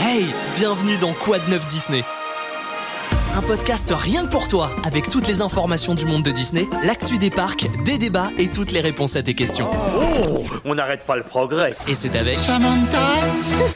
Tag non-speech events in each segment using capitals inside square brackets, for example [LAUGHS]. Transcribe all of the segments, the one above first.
Hey, bienvenue dans Quad 9 Disney. Un podcast rien que pour toi, avec toutes les informations du monde de Disney, l'actu des parcs, des débats et toutes les réponses à tes questions. Oh, on n'arrête pas le progrès. Et c'est avec... Samantha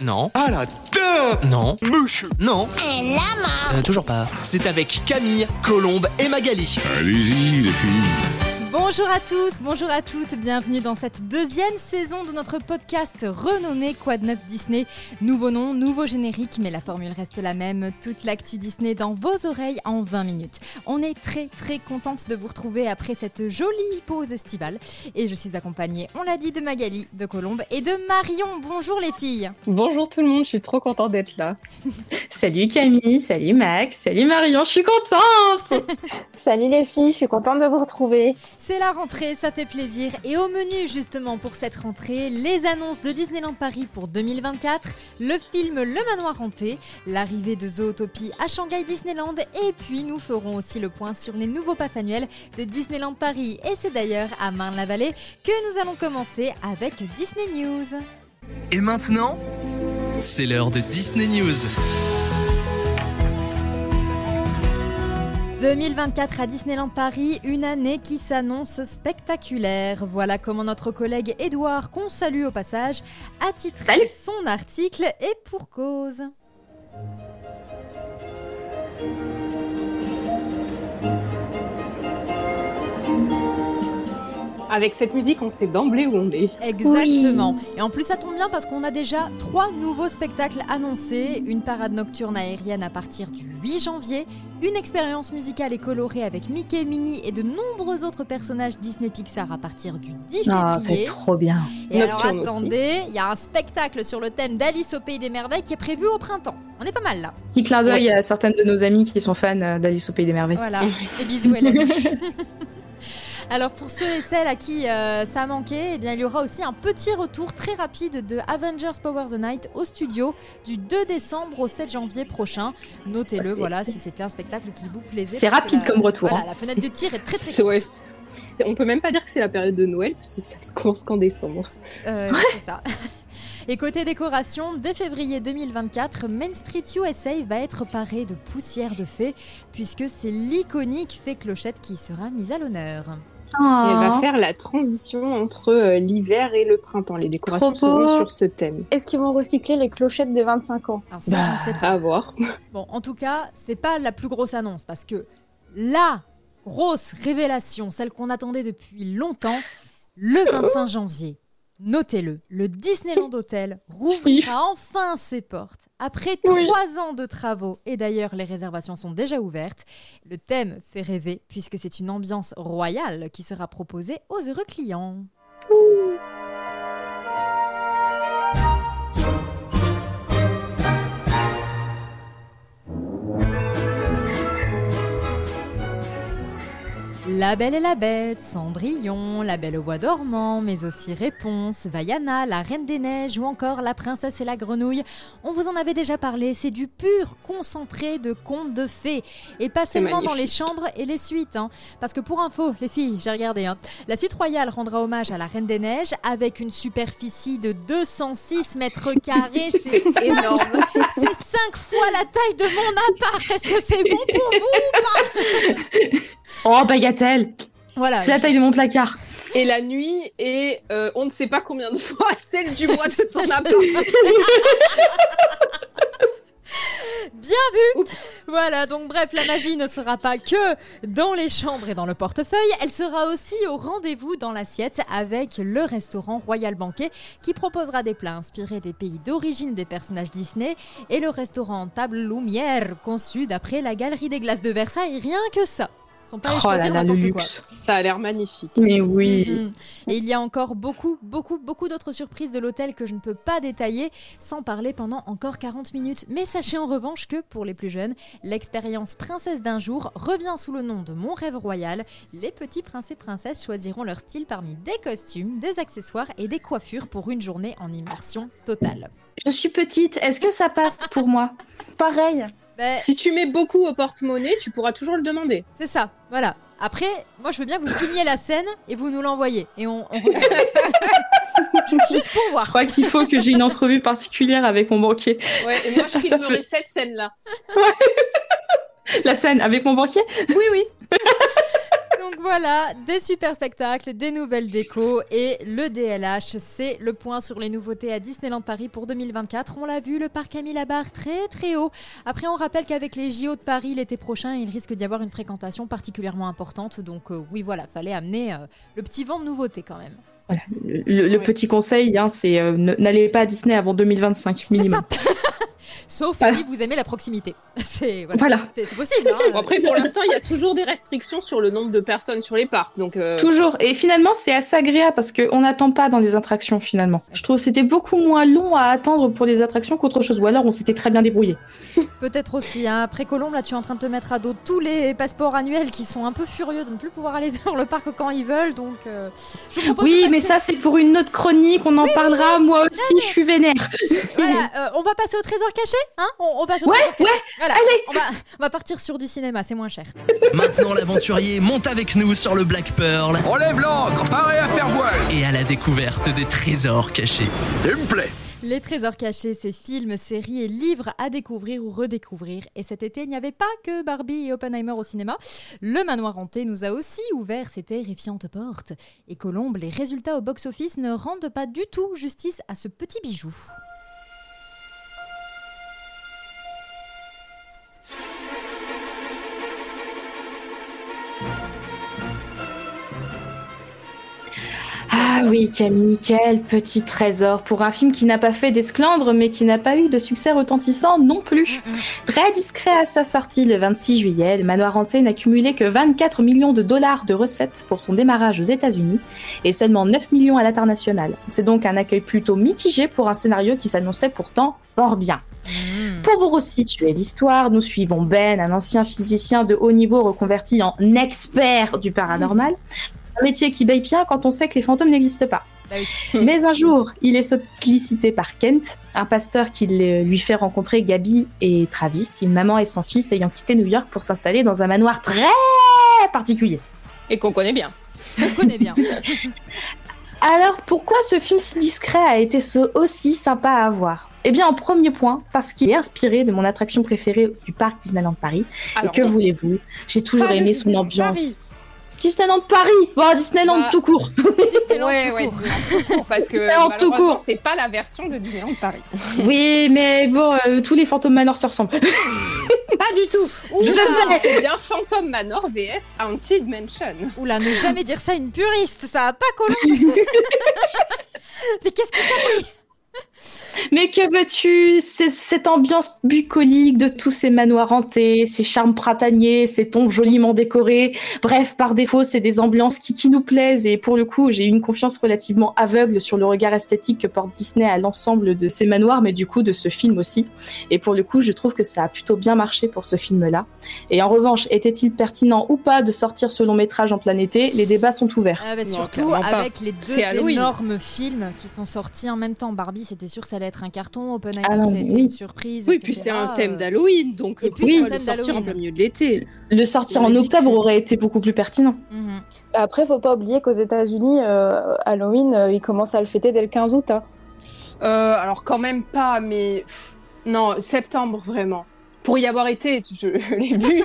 Non. Ah la deux Non. Mouche Non. Un lama Euh, toujours pas. C'est avec Camille, Colombe et Magali. Allez-y, les filles. Bonjour à tous, bonjour à toutes, bienvenue dans cette deuxième saison de notre podcast renommé Quad 9 Disney. Nouveau nom, nouveau générique, mais la formule reste la même. Toute l'actu Disney dans vos oreilles en 20 minutes. On est très très contente de vous retrouver après cette jolie pause estivale. Et je suis accompagnée, on l'a dit, de Magali, de Colombe et de Marion. Bonjour les filles. Bonjour tout le monde, je suis trop contente d'être là. [LAUGHS] salut Camille, salut Max, salut Marion, je suis contente [LAUGHS] Salut les filles, je suis contente de vous retrouver. C'est la rentrée, ça fait plaisir. Et au menu justement pour cette rentrée, les annonces de Disneyland Paris pour 2024, le film Le Manoir Hanté, l'arrivée de Zootopie à Shanghai Disneyland, et puis nous ferons aussi le point sur les nouveaux passes annuels de Disneyland Paris. Et c'est d'ailleurs à Marne-la-Vallée que nous allons commencer avec Disney News. Et maintenant, c'est l'heure de Disney News. 2024 à Disneyland Paris, une année qui s'annonce spectaculaire. Voilà comment notre collègue Edouard, qu'on salue au passage, a titré Salut. son article et pour cause. Avec cette musique, on sait d'emblée où on est. Exactement. Et en plus, ça tombe bien parce qu'on a déjà trois nouveaux spectacles annoncés. Une parade nocturne aérienne à partir du 8 janvier, une expérience musicale et colorée avec Mickey, Minnie et de nombreux autres personnages Disney Pixar à partir du 10 Ah, février. trop bien. Et alors Nocturne attendez, il y a un spectacle sur le thème d'Alice au Pays des Merveilles qui est prévu au printemps. On est pas mal là. Petit clin d'œil à certaines de nos amies qui sont fans d'Alice au Pays des Merveilles. Voilà, [LAUGHS] et bisous Hélène. [LAUGHS] Alors pour ceux et celles à qui euh, ça a manqué, eh bien, il y aura aussi un petit retour très rapide de Avengers Power the Night au studio du 2 décembre au 7 janvier prochain. Notez-le, voilà, si c'était un spectacle qui vous plaisait. C'est rapide la- comme retour, Voilà, hein. la fenêtre de tir est très très [LAUGHS] courte. ouais, on peut même pas dire que c'est la période de Noël parce que ça se commence qu'en décembre. Euh, [LAUGHS] c'est ça. [LAUGHS] Et côté décoration, dès février 2024, Main Street USA va être paré de poussière de fée, puisque c'est l'iconique fée clochette qui sera mise à l'honneur. Et elle va faire la transition entre euh, l'hiver et le printemps. Les décorations seront sur ce thème. Est-ce qu'ils vont recycler les clochettes des 25 ans? Alors ça, Bah, je ne sais pas. À voir. Bon, en tout cas, c'est pas la plus grosse annonce, parce que la grosse révélation, celle qu'on attendait depuis longtemps, le 25 janvier. Notez-le, le Disneyland Hotel [LAUGHS] rouvrira enfin ses portes. Après trois ans de travaux, et d'ailleurs les réservations sont déjà ouvertes, le thème fait rêver puisque c'est une ambiance royale qui sera proposée aux heureux clients. La Belle et la Bête, Cendrillon, La Belle au Bois dormant, mais aussi Réponse, Vaiana, La Reine des Neiges ou encore La Princesse et la Grenouille. On vous en avait déjà parlé, c'est du pur concentré de contes de fées. Et pas seulement dans les chambres et les suites. hein. Parce que pour info, les filles, j'ai regardé, hein, la suite royale rendra hommage à la Reine des Neiges avec une superficie de 206 mètres carrés. [LAUGHS] C'est énorme. C'est 5 fois la taille de mon appart. Est-ce que c'est bon pour vous Oh, Voilà. C'est la taille de mon placard. Et la nuit est euh, on ne sait pas combien de fois [LAUGHS] celle du mois de ton appart. Bien vu Oups. Voilà, donc bref, la magie ne sera pas que dans les chambres et dans le portefeuille, elle sera aussi au rendez-vous dans l'assiette avec le restaurant Royal Banquet qui proposera des plats inspirés des pays d'origine des personnages Disney et le restaurant Table Lumière conçu d'après la Galerie des Glaces de Versailles, rien que ça. Sont pas Oh là choisir là, le n'importe quoi. luxe. Ça a l'air magnifique. Mais oui. Mhm. Et il y a encore beaucoup, beaucoup, beaucoup d'autres surprises de l'hôtel que je ne peux pas détailler sans parler pendant encore 40 minutes. Mais sachez en revanche que, pour les plus jeunes, l'expérience Princesse d'un jour revient sous le nom de Mon rêve royal. Les petits princes et princesses choisiront leur style parmi des costumes, des accessoires et des coiffures pour une journée en immersion totale. Je suis petite, est-ce que ça passe pour moi? Pareil. Ben, Si tu mets beaucoup au porte-monnaie, tu pourras toujours le demander. c'est ça, voilà. Après, moi je veux bien que vous filmiez la scène et vous nous l'envoyez. Et on, on [LAUGHS] regarde. Juste pour Je voir. crois qu'il faut que j'ai une entrevue particulière avec mon banquier. Ouais, et [LAUGHS] moi, je filmerai cette scène-là. La scène avec mon banquier? Oui, oui. [LAUGHS] Voilà, des super spectacles, des nouvelles décos et le DLH, c'est le point sur les nouveautés à Disneyland Paris pour 2024. On l'a vu, le parc a mis la barre très très haut. Après, on rappelle qu'avec les JO de Paris l'été prochain, il risque d'y avoir une fréquentation particulièrement importante. Donc euh, oui, voilà, fallait amener euh, le petit vent de nouveauté quand même. Voilà, le, petit conseil, hein, c'est euh, n'allez pas à Disney avant 2025 C'est minimum. [LAUGHS] Sauf Voilà. si vous aimez la proximité. [LAUGHS] C'est voilà. Voilà. C'est- c'est possible. hein. Bon, après, pour l'instant, il y a toujours des restrictions sur le nombre de personnes sur les parcs. Donc, euh, Toujours. Et finalement, c'est assez agréable parce qu'on n'attend pas dans les attractions finalement. Je trouve que c'était beaucoup moins long à attendre pour les attractions qu'autre chose. Ou alors on s'était très bien débrouillé. [LAUGHS] Peut-être aussi. Hein. Après Colombe, là, tu es en train de te mettre à dos tous les passeports annuels qui sont un peu furieux de ne plus pouvoir aller [LAUGHS] dans le parc quand ils veulent. Donc, euh, je Oui, mais ça c'est pour une autre chronique. On en parlera. Moi aussi, je suis vénère. Voilà, euh, on va passer au trésor caché, hein? On, on passe au Ouais, ouais, Voilà, allez. on va, on va partir sur du cinéma, c'est moins cher. Maintenant, l'aventurier monte avec nous sur le Black Pearl Relève l'ancre, paré à faire voile et à la découverte des trésors cachés. Il me plaît Les trésors cachés, c'est films, séries et livres à découvrir ou redécouvrir. Et cet été, il n'y avait pas que Barbie et Oppenheimer au cinéma. Le manoir hanté nous a aussi ouvert ses terrifiantes portes. Et Colombe, les résultats au box-office ne rendent pas du tout justice à ce petit bijou. Ah oui, Camille, quel petit trésor pour un film qui n'a pas fait d'esclandre, mais qui n'a pas eu de succès retentissant non plus. Très discret à sa sortie le 26 juillet, le Manoir Hanté n'a cumulé que 24 millions de dollars de recettes pour son démarrage aux États-Unis et seulement 9 millions à l'international. C'est donc un accueil plutôt mitigé pour un scénario qui s'annonçait pourtant fort bien. Pour vous resituer l'histoire, nous suivons Ben, un ancien physicien de haut niveau reconverti en expert du paranormal. Un métier qui paye bien quand on sait que les fantômes n'existent pas. Bah oui. [LAUGHS] [LAUGHS] Mais un jour, il est sollicité par Kent, un pasteur qui lui fait rencontrer Gabi et Travis, une maman et son fils ayant quitté New York pour s'installer dans un manoir très particulier. et qu'on connaît bien. On connaît bien. [LAUGHS] Alors, pourquoi ce film si discret a été so- aussi sympa à voir? Eh bien, en premier point, parce qu'il est inspiré de mon attraction préférée du parc Disneyland Paris. Alors, et que voulez-vous? J'ai toujours aimé son Disneyland ambiance. Paris. Disneyland Paris Bon, Disneyland Bah, tout court Disneyland ouais, tout ouais, court. Disneyland tout court, parce que Disneyland tout malheureusement, court. c'est pas la version de Disneyland Paris. [LAUGHS] Oui, mais bon, euh, tous les fantômes Manor se ressemblent. [LAUGHS] Pas du tout. C'est bien Phantom Manor vs Haunted Mansion. Oula, ne [LAUGHS] jamais dire ça à une puriste, ça a pas Colombe. Mais qu'est-ce que t'as pris? Mais que veux-tu? Cette ambiance bucolique de tous ces manoirs hantés, ces charmes printaniers, ces tombes joliment décorées. Bref, par défaut, c'est des ambiances qui, qui nous plaisent. Et pour le coup, j'ai une confiance relativement aveugle sur le regard esthétique que porte Disney à l'ensemble de ces manoirs, mais du coup de ce film aussi. Et pour le coup, je trouve que ça a plutôt bien marché pour ce film-là. Et en revanche, était-il pertinent ou pas de sortir ce long métrage en plein été? Les débats sont ouverts. Ah bah, Non, Surtout pas. avec les deux énormes films qui sont sortis en même temps. Barbie, c'était sûr que ça allait être un carton. Oppenheimer, Ah c'était oui. une surprise. Oui, etc. puis c'est un Euh, thème d'Halloween, donc et puis un le sortir en plein milieu de l'été Le sortir en octobre aurait été beaucoup plus pertinent. mhm. Après, faut pas oublier qu'aux États-Unis, euh, Halloween, euh, ils commencent à le fêter dès le 15 août. hein. Euh, alors quand même pas, mais pff, non, septembre vraiment. Pour y avoir été, je, je l'ai vu.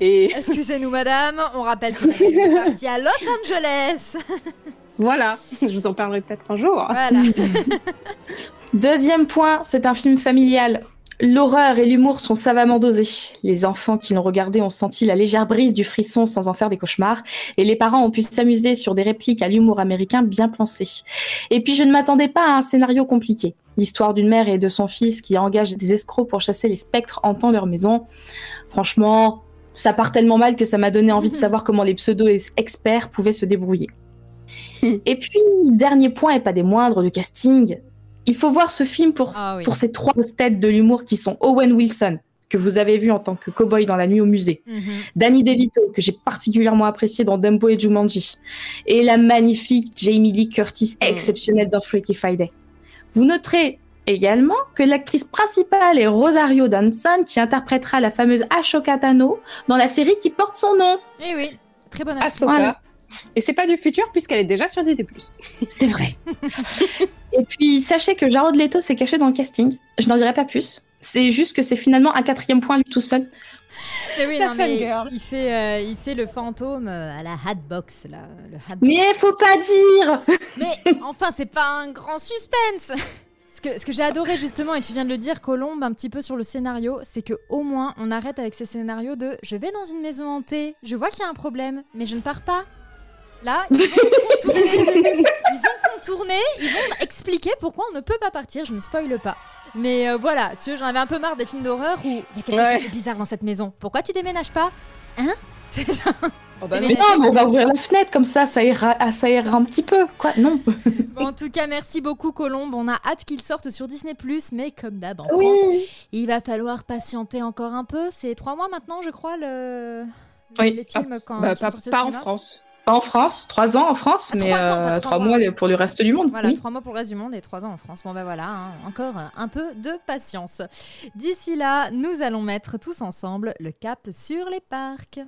Et Excusez-nous, madame, on rappelle qu'on est parti à Los Angeles. [LAUGHS] voilà, [LAUGHS] je vous en parlerai peut-être un jour. Voilà. [LAUGHS] Deuxième point, c'est un film familial. L'horreur et l'humour sont savamment dosés. Les enfants qui l'ont regardé ont senti la légère brise du frisson sans en faire des cauchemars, et les parents ont pu s'amuser sur des répliques à l'humour américain bien pensées. Et puis je ne m'attendais pas à un scénario compliqué. L'histoire d'une mère et de son fils qui engagent des escrocs pour chasser les spectres hantant leur maison. Franchement, ça part tellement mal que ça m'a donné envie de savoir comment les pseudo-experts pouvaient se débrouiller. [LAUGHS] Et puis, dernier point et pas des moindres, le casting. Il faut voir ce film pour Ah oui. pour ces trois grosses têtes de l'humour qui sont Owen Wilson, que vous avez vu en tant que cowboy dans La Nuit au musée, Mhm. Danny DeVito, que j'ai particulièrement apprécié dans Dumbo et Jumanji, et la magnifique Jamie Lee Curtis, Mm. exceptionnelle dans Freaky Friday. Vous noterez également que l'actrice principale est Rosario Dawson, qui interprétera la fameuse Ashoka Tano dans la série qui porte son nom. Eh oui, très bonne actrice. Voilà. Et c'est pas du futur puisqu'elle est déjà sur Disney+. [LAUGHS] C'est vrai. Et puis, sachez que Jared Leto s'est caché dans le casting. Je n'en dirai pas plus. C'est juste que c'est finalement un quatrième point lui tout seul. Mais oui, La non, mais il fait, euh, il fait le fantôme euh, à la Hatbox, là. Le Hatbox. Mais faut pas dire [LAUGHS] Mais enfin, c'est pas un grand suspense Ce que, ce que j'ai adoré justement, et tu viens de le dire, Colombe, un petit peu sur le scénario, c'est que au moins on arrête avec ces scénarios de je vais dans une maison hantée, je vois qu'il y a un problème, mais je ne pars pas. Là, ils ont contourné, ils ont contourné, ils ont expliqué pourquoi on ne peut pas partir, je ne spoile pas. Mais euh, voilà, si j'en avais un peu marre des films d'horreur où il y a quelque Ouais. chose de bizarre dans cette maison. Pourquoi tu déménages pas? Hein? [LAUGHS] C'est genre- Oh bah non, mais on va ouvrir la fenêtre comme ça, ça ira, ah, ça ira un petit peu. Quoi? Non. [LAUGHS] Bon, en tout cas, merci beaucoup Colombe. On a hâte qu'il sorte sur Disney+, mais comme d'hab en France, il va falloir patienter encore un peu. C'est trois mois maintenant, je crois, le... Oui. les films quand Bah, pas, pas en. France. Pas en France, trois ans en France, Ah, mais trois ans, euh, trois mois. mois pour le reste du monde. Voilà, oui. trois mois pour le reste du monde et trois ans en France. Bon ben voilà, hein, encore un peu de patience. D'ici là, nous allons mettre tous ensemble le cap sur les parcs.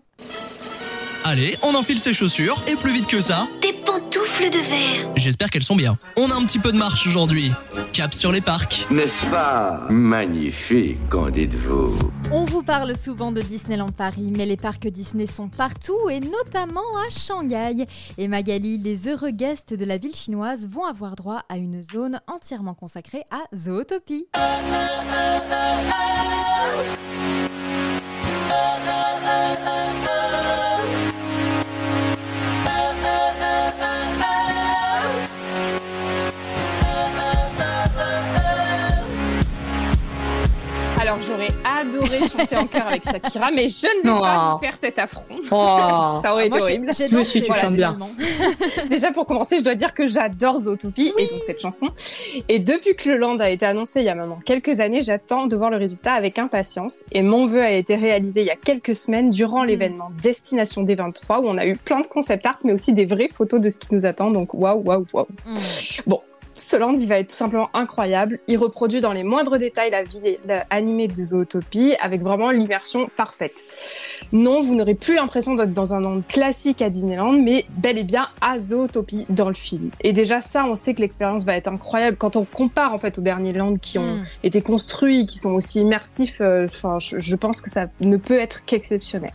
Allez, on enfile ses chaussures et plus vite que ça, Des pantoufles de verre. j'espère qu'elles sont bien. On a un petit peu de marche aujourd'hui. Cap sur les parcs. N'est-ce pas magnifique, qu'en dites-vous? On vous parle souvent de Disneyland Paris, mais les parcs Disney sont partout et notamment à Shanghai. Et Magali, les heureux guests de la ville chinoise vont avoir droit à une zone entièrement consacrée à Zootopie. Alors j'aurais adoré chanter en chœur avec Shakira, mais je ne vais pas vous faire cet affront. Oh. [LAUGHS] Ça aurait été Moi, j'ai- horrible. dansé, tu voilà, chantes bien. [LAUGHS] Déjà pour commencer, je dois dire que j'adore Zootopie et donc cette chanson. Et depuis que le land a été annoncé il y a maintenant quelques années, j'attends de voir le résultat avec impatience. Et mon vœu a été réalisé il y a quelques semaines durant Mm. l'événement Destination D23 où on a eu plein de concept art mais aussi des vraies photos de ce qui nous attend. Donc waouh waouh waouh. Mm. Ce land, il va être tout simplement incroyable. Il reproduit dans les moindres détails la la- animée de Zootopie avec vraiment l'immersion parfaite. Non, vous n'aurez plus l'impression d'être dans un land classique à Disneyland, mais bel et bien à Zootopie dans le film. Et déjà ça, on sait que l'expérience va être incroyable quand on compare en fait aux derniers lands qui ont Mm. été construits, qui sont aussi immersifs. euh, je pense que ça ne peut être qu'exceptionnel.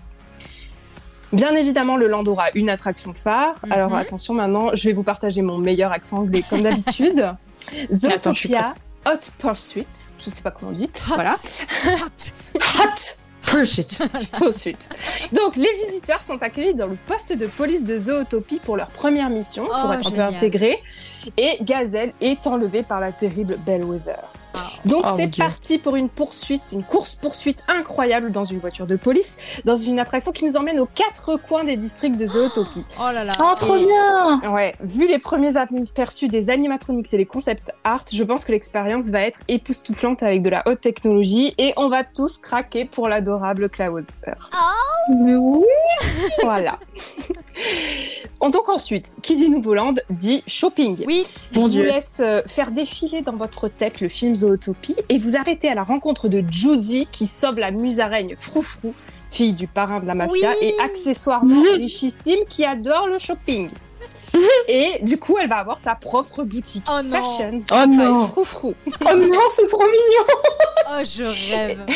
Bien évidemment, le land aura une attraction phare. Mhm. Alors attention, maintenant, je vais vous partager mon meilleur accent anglais comme d'habitude. [LAUGHS] Zootopia Hot Pursuit. Je sais pas comment on dit. Voilà. Hot Pursuit. [LAUGHS] Pursuit. Donc, les visiteurs sont accueillis dans le poste de police de Zootopie pour leur première mission, pour Oh, être un peu intégrés. Et Gazelle est enlevée par la terrible Bellwether. Donc Oh, c'est parti pour une poursuite, une course-poursuite incroyable dans une voiture de police, dans une attraction qui nous emmène aux quatre coins des districts de Zootopie. [GASPS] Oh là là. Oh, trop Et- bien Ouais, vu les premiers aperçus des animatronics et les concept art, je pense que l'expérience va être époustouflante avec de la haute technologie et on va tous craquer pour l'adorable Clouser. Mais oui. [LAUGHS] Voilà. On [LAUGHS] donc ensuite, qui dit Nouveau Land dit shopping. Oui, Je Mon vous Dieu. laisse euh, faire défiler dans votre tête le film Zootopie et vous arrêter à la rencontre de Judy qui sauve la musaraigne Froufrou, fille du parrain de la mafia Oui. et accessoirement [LAUGHS] richissime qui adore le shopping. [LAUGHS] Et du coup, elle va avoir sa propre boutique Oh non. Fashions Oh non. Froufrou. [LAUGHS] Oh non, c'est trop mignon oh je rêve. [LAUGHS]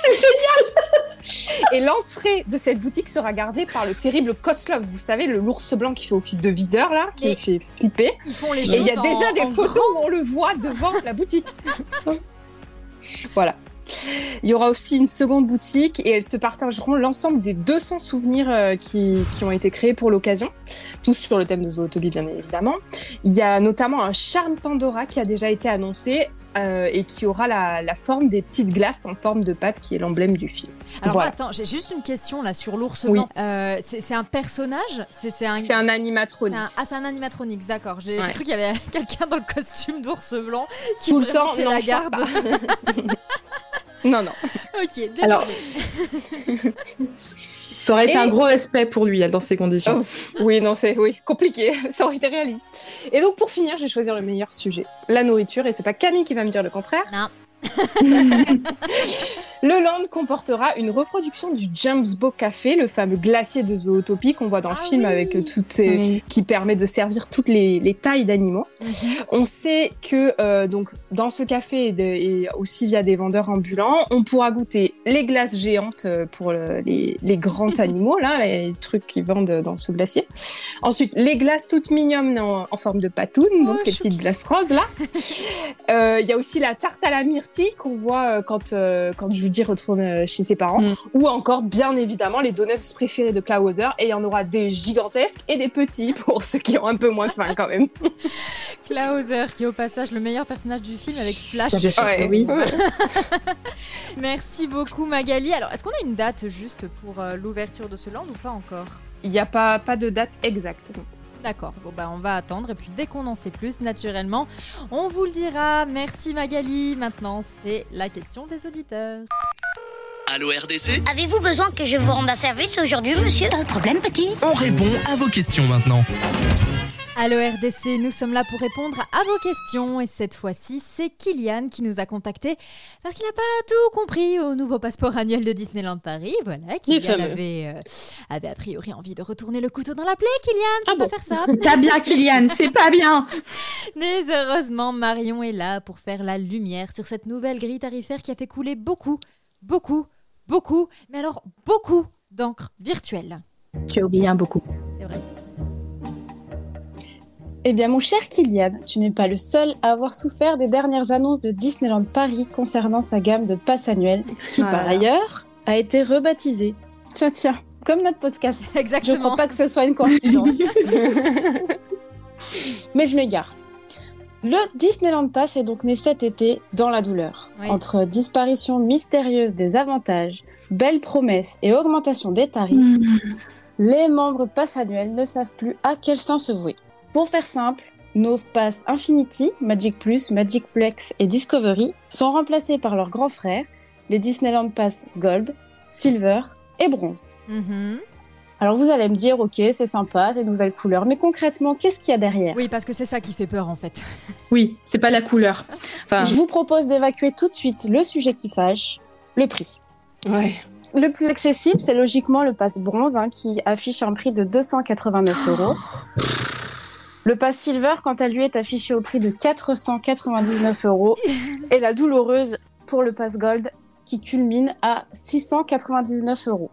C'est génial Et l'entrée de cette boutique sera gardée par le terrible Koslov. Vous savez, le l'ours blanc qui fait office de videur là, qui Mais- fait flipper. Ils font les Et il y a déjà en- des en photos où on le voit devant la boutique. voilà. Il y aura aussi une seconde boutique et elles se partageront l'ensemble des 200 souvenirs euh, qui, ont été créés pour l'occasion, tous sur le thème de Zootopie bien évidemment. Il y a notamment un charme Pandora qui a déjà été annoncé euh, et qui aura la, la forme des petites glaces en forme de pâte qui est l'emblème du film. Alors Voilà. attends, j'ai juste une question là sur l'ours Oui. blanc. Euh, c'est un personnage? C'est un. C'est un animatronique. un- Ah, c'est un animatronics, d'accord. J'ai Ouais. cru qu'il y avait [LAUGHS] quelqu'un dans le costume d'ours blanc qui Tout le temps, était non, la garde. [LAUGHS] Non, non. ok, désolé. Alors, [LAUGHS] Ça aurait été Et- un gros respect pour lui dans ces conditions. Oh, oui, non, c'est oui, compliqué. Ça aurait été réaliste. Et donc, pour finir, j'ai choisi le meilleur sujet, la nourriture. Et c'est pas Camille qui va me dire le contraire. [LAUGHS] Le land comportera une reproduction du Jumbo Café, le fameux glacier de Zootopie qu'on voit dans le Ah film oui. avec toutes ces qui permet de servir toutes les, les tailles d'animaux. On sait que euh, donc dans ce café et, de- et aussi via des vendeurs ambulants, on pourra goûter les glaces géantes euh, pour le- les, les grands [LAUGHS] animaux là, les trucs qu'ils vendent dans ce glacier. Ensuite, les glaces toutes mignonnes en, en forme de patoune, donc les petites glaces roses là. [LAUGHS] Euh, Il y a aussi la tarte à la qu'on voit euh, quand euh, quand Judy retourne euh, chez ses parents, Mm. ou encore bien évidemment les donuts préférés de Clauser et il y en aura des gigantesques et des petits [LAUGHS] pour ceux qui ont un peu moins faim quand même. [LAUGHS] Klauser, qui est au passage le meilleur personnage du film avec Flash. Ouais. oui. [LAUGHS] Merci beaucoup Magali. Alors, est-ce qu'on a une date juste pour euh, l'ouverture de ce land ou pas encore? Il n'y a pas pas de date exacte. D'accord, bon bah on va attendre et puis dès qu'on en sait plus, naturellement, on vous le dira. Merci Magali. Maintenant, c'est la question des auditeurs. Allô RDC Avez-vous besoin que je vous rende un service aujourd'hui, monsieur? Pas de problème, petit. On répond à vos questions maintenant. Allô RDC, nous sommes là pour répondre à vos questions et cette fois-ci, c'est Kylian qui nous a contacté parce qu'il n'a pas tout compris au nouveau passeport annuel de Disneyland Paris. Voilà, Kylian avait, euh, avait a priori envie de retourner le couteau dans la plaie. Kylian, faut Ah pas bon faire ça. [LAUGHS] C'est pas bien, Kylian, c'est pas bien. [LAUGHS] Mais heureusement, Marion est là pour faire la lumière sur cette nouvelle grille tarifaire qui a fait couler beaucoup, beaucoup, beaucoup, mais alors beaucoup d'encre virtuelle. Tu as oublié un beaucoup. C'est vrai. Eh bien, mon cher Kylian, tu n'es pas le seul à avoir souffert des dernières annonces de Disneyland Paris concernant sa gamme de passes annuelles, qui Ah par ailleurs a été rebaptisée. Tiens, tiens, comme notre podcast. [LAUGHS] Je Exactement. crois pas que ce soit une coïncidence. [LAUGHS] [LAUGHS] Mais je m'égare. Le Disneyland Pass est donc né cet été dans la douleur. Oui. Entre disparition mystérieuse des avantages, belles promesses et augmentation des tarifs, Hmm. les membres pass annuels ne savent plus à quel sens se vouer. Pour faire simple, nos passes Infinity, Magic Plus, Magic Flex et Discovery sont remplacés par leurs grands frères, les Disneyland Pass Gold, Silver et Bronze. Mhm. Alors vous allez me dire, ok, c'est sympa, des nouvelles couleurs, mais concrètement, qu'est-ce qu'il y a derrière? Oui, parce que c'est ça qui fait peur en fait. [LAUGHS] Oui, c'est pas la couleur. Enfin, Je vous propose d'évacuer tout de suite le sujet qui fâche, le prix. Ouais. Le plus accessible, c'est logiquement le pass bronze, hein, qui affiche un prix de 289 euros. Le pass silver, quant à lui, est affiché au prix de 499 euros. [LAUGHS] Et la douloureuse pour le pass gold, qui culmine à 699 euros.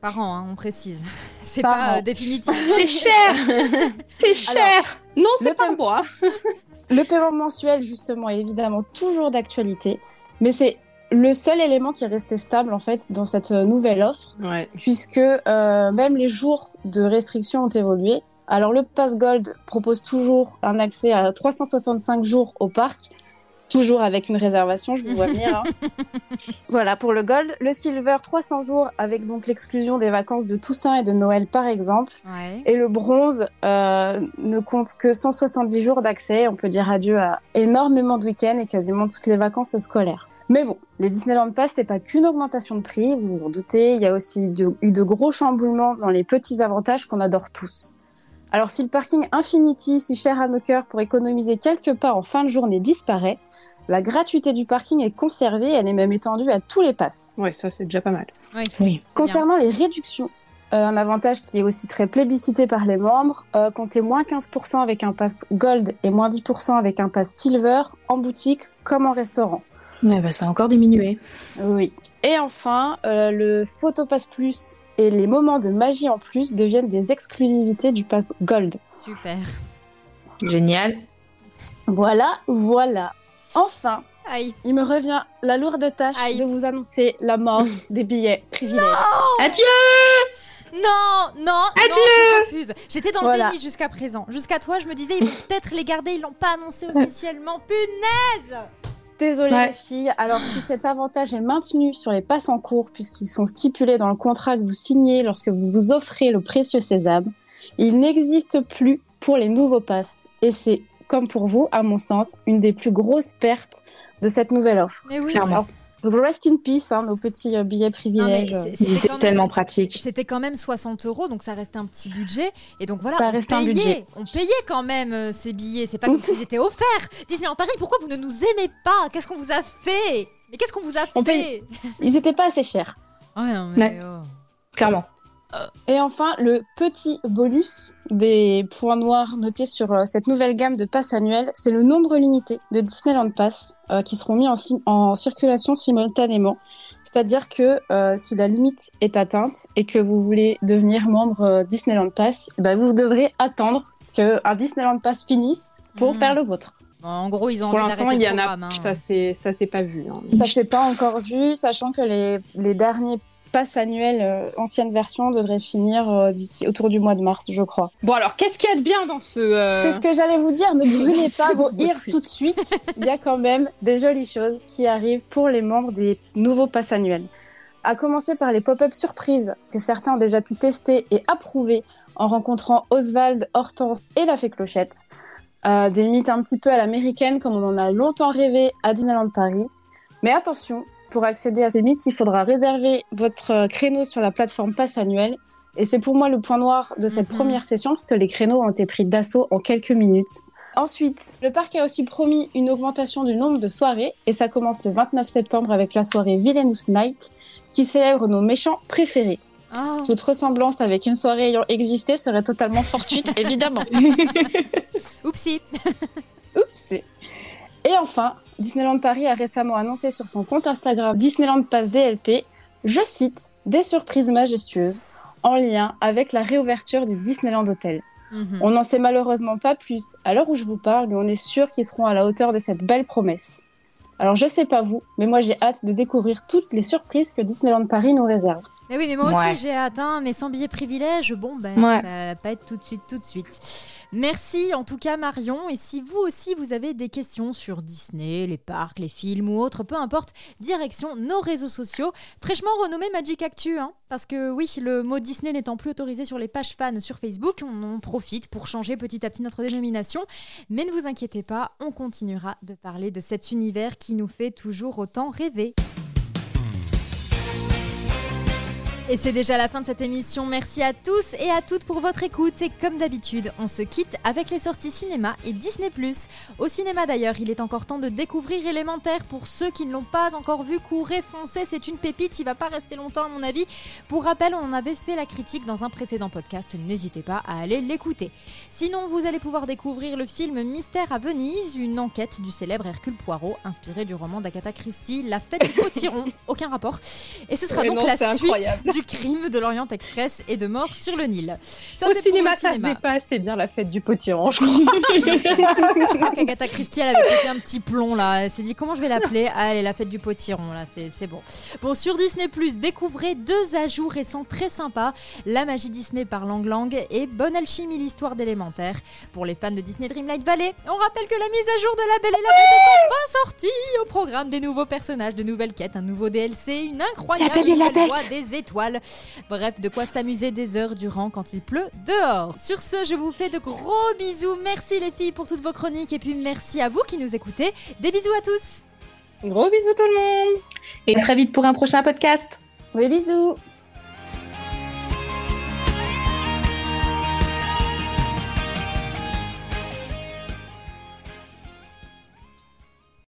Par an, hein, on précise. [LAUGHS] C'est Par pas an. euh, définitif. [LAUGHS] c'est cher. c'est cher. Non, c'est pas moi. Le paiement mensuel, justement, est évidemment toujours d'actualité, mais c'est le seul élément qui est resté stable, en fait, dans cette euh, nouvelle offre. Ouais. puisque euh, même les jours de restriction ont évolué. Alors le Pass Gold propose toujours un accès à 365 jours au parc, toujours avec une réservation, je vous vois venir. hein. [LAUGHS] voilà pour le Gold. Le Silver 300 jours avec donc l'exclusion des vacances de Toussaint et de Noël par exemple. Ouais. Et le Bronze euh, ne compte que 170 jours d'accès. On peut dire adieu à énormément de week-ends et quasiment toutes les vacances scolaires. Mais bon, les Disneyland Pass, c'est pas qu'une augmentation de prix, vous vous en doutez. Il y a aussi de- eu de gros chamboulements dans les petits avantages qu'on adore tous. Alors si le parking Infinity, si cher à nos cœurs pour économiser quelques pas en fin de journée, disparaît, la gratuité du parking est conservée, elle est même étendue à tous les passes. Ouais, ça c'est déjà pas mal. Oui. Oui. Concernant les réductions, euh, un avantage qui est aussi très plébiscité par les membres, euh, comptez moins 15% avec un pass Gold et moins 10% avec un pass Silver en boutique comme en restaurant. Ouais, bah, ça a encore diminué. Oui. Et enfin, euh, le Photopass Plus et les moments de magie en plus deviennent des exclusivités du pass Gold. Super. Génial. Voilà, voilà. Enfin, Aïe. il me revient la lourde tâche Aïe. de vous annoncer la mort [LAUGHS] des billets privilèges. Adieu. Non, non, non, Adieu je refuse. J'étais dans Voilà. le déni jusqu'à présent. Jusqu'à toi, je me disais, ils vont peut-être les garder, ils l'ont pas annoncé [LAUGHS] officiellement. Punaise Désolée Ouais. les filles. Alors si cet avantage est maintenu sur les passes en cours, puisqu'ils sont stipulés dans le contrat que vous signez lorsque vous vous offrez le précieux sésame, il n'existe plus pour les nouveaux passes. Et c'est, comme pour vous, à mon sens, une des plus grosses pertes de cette nouvelle offre. Mais oui. Clairement. Rest in peace, hein, nos petits euh, billets privilèges. même- tellement pratiques. C'était quand même 60 euros, donc ça restait un petit budget. Et donc voilà, Ça on un payait, budget. on payait quand même euh, ces billets. C'est pas comme s'ils [LAUGHS] étaient offerts. Disneyland Paris, pourquoi vous ne nous aimez pas? Qu'est-ce qu'on vous a fait? Mais qu'est-ce qu'on vous a On fait? Paye- Ils étaient pas assez chers. [LAUGHS] Ouais, non, mais, Ouais. oh. Clairement. Et enfin, le petit bonus des points noirs notés sur euh, cette nouvelle gamme de passes annuelles, c'est le nombre limité de Disneyland Pass euh, qui seront mis en, circulation simultanément. C'est-à-dire que euh, si la limite est atteinte et que vous voulez devenir membre euh, Disneyland Pass, eh ben, vous devrez attendre qu'un Disneyland Pass finisse pour Mhm. faire le vôtre. En gros, ils ont Pour l'instant, il y en a. hein. Ça, c'est ça, c'est pas vu. hein. Ça s'est pas encore vu, sachant que les, les derniers passes annuelles euh, ancienne version devraient finir euh, d'ici autour du mois de mars, je crois. Bon, alors, qu'est-ce qu'il y a de bien dans ce. euh, C'est ce que j'allais vous dire, ne [LAUGHS] brûlez pas vos ears tout de suite. Il y a quand même des jolies choses qui arrivent pour les membres des nouveaux passes annuels. À commencer par les pop-up surprises que certains ont déjà pu tester et approuver en rencontrant Oswald, Hortense et la Fée Clochette. Des mythes un petit peu à l'américaine comme on en a longtemps rêvé à Disneyland Paris. Mais attention, pour accéder à ces mythes, il faudra réserver votre euh, créneau sur la plateforme Pass annuelle. Et c'est pour moi le point noir de cette Mhm. première session parce que les créneaux ont été pris d'assaut en quelques minutes. Ensuite, le parc a aussi promis une augmentation du nombre de soirées et ça commence le 29 septembre avec la soirée Villainous Night qui célèbre nos méchants préférés. Oh. Toute ressemblance avec une soirée ayant existé serait totalement fortuite, [LAUGHS] évidemment. Oupsie. Oups. Et enfin, Disneyland Paris a récemment annoncé sur son compte Instagram Disneyland Pass DLP, je cite, des surprises majestueuses en lien avec la réouverture du Disneyland Hotel. Mhm. On n'en sait malheureusement pas plus à l'heure où je vous parle, mais on est sûr qu'ils seront à la hauteur de cette belle promesse. Alors je sais pas vous, mais moi j'ai hâte de découvrir toutes les surprises que Disneyland Paris nous réserve. Mais oui, mais moi aussi j'ai atteint, mais sans billet privilège, bon ben Ouais. ça va pas être tout de suite, tout de suite. Merci en tout cas Marion, et si vous aussi vous avez des questions sur Disney, les parcs, les films ou autres, peu importe, direction nos réseaux sociaux, fraîchement renommé Magic Actu, hein, parce que oui, le mot Disney n'étant plus autorisé sur les pages fans sur Facebook, on en profite pour changer petit à petit notre dénomination, mais ne vous inquiétez pas, on continuera de parler de cet univers qui nous fait toujours autant rêver. Et c'est déjà la fin de cette émission. Merci à tous et à toutes pour votre écoute. Et comme d'habitude, on se quitte avec les sorties cinéma et Disney+. Au cinéma d'ailleurs, il est encore temps de découvrir Élémentaire. Pour ceux qui ne l'ont pas encore vu, courez, foncez, c'est une pépite, il va pas rester longtemps à mon avis. Pour rappel, on en avait fait la critique dans un précédent podcast, n'hésitez pas à aller l'écouter. Sinon, vous allez pouvoir découvrir le film Mystère à Venise, une enquête du célèbre Hercule Poirot, inspiré du roman d'Agatha Christie, La fête du [LAUGHS] potiron. Aucun rapport. Et ce sera Mais donc non, la suite incroyable. Du crime de l'Orient Express et de mort sur le Nil. Ça, Au cinéma, ça cinéma. faisait pas assez bien la fête du potiron, je crois. [LAUGHS] Qu'Agatha Christie, elle avait pété un petit plomb là. Elle s'est dit comment je vais l'appeler? Ah, elle est la fête du potiron là, c'est c'est bon. Bon, sur Disney, découvrez deux ajouts récents très sympas La magie Disney par Lang Lang et Bonne Alchimie, l'histoire d'élémentaire. Pour les fans de Disney Dreamlight Valley, on rappelle que la mise à jour de La Belle et la Bête est enfin sortie au programme des nouveaux personnages, de nouvelles quêtes, un nouveau DLC, une incroyable La Belle et la nouvelle Bête. voie des étoiles. Bref, de quoi s'amuser des heures durant quand il pleut dehors. Sur ce, je vous fais de gros bisous. Merci les filles pour toutes vos chroniques et puis merci à vous qui nous écoutez. Des bisous à tous. Gros bisous tout le monde Et à très vite pour un prochain podcast. Des bisous